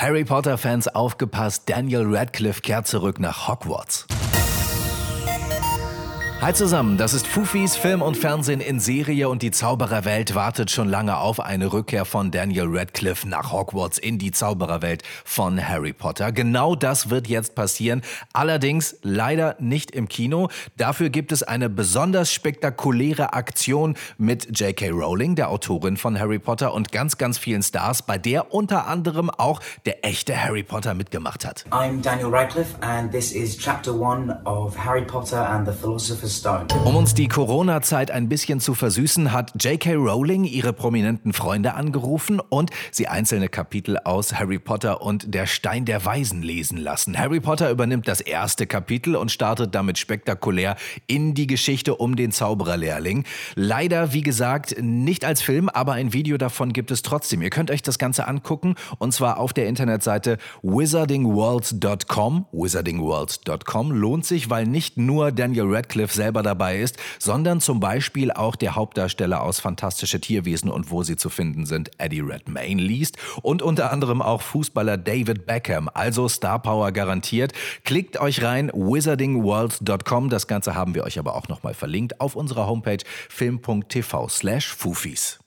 Harry Potter-Fans aufgepasst, Daniel Radcliffe kehrt zurück nach Hogwarts. Hi zusammen, das ist Fufis Film und Fernsehen in Serie und die Zaubererwelt wartet schon lange auf eine Rückkehr von Daniel Radcliffe nach Hogwarts in die Zaubererwelt von Harry Potter. Genau das wird jetzt passieren, allerdings leider nicht im Kino. Dafür gibt es eine besonders spektakuläre Aktion mit J.K. Rowling, der Autorin von Harry Potter und ganz, ganz vielen Stars, bei der unter anderem auch der echte Harry Potter mitgemacht hat. I'm Daniel Radcliffe and this is chapter one of Harry Potter and the Philosopher's. Um uns die Corona-Zeit ein bisschen zu versüßen, hat J.K. Rowling ihre prominenten Freunde angerufen und sie einzelne Kapitel aus Harry Potter und der Stein der Weisen lesen lassen. Harry Potter übernimmt das erste Kapitel und startet damit spektakulär in die Geschichte um den Zaubererlehrling. Leider, wie gesagt, nicht als Film, aber ein Video davon gibt es trotzdem. Ihr könnt euch das Ganze angucken und zwar auf der Internetseite wizardingworld.com. Wizardingworld.com lohnt sich, weil nicht nur Daniel Radcliffe selber dabei ist, sondern zum Beispiel auch der Hauptdarsteller aus Fantastische Tierwesen und wo sie zu finden sind, Eddie Redmayne liest und unter anderem auch Fußballer David Beckham, also Star Power garantiert. Klickt euch rein, wizardingworld.com. Das Ganze haben wir euch aber auch nochmal verlinkt auf unserer Homepage film.tv slash Fufis.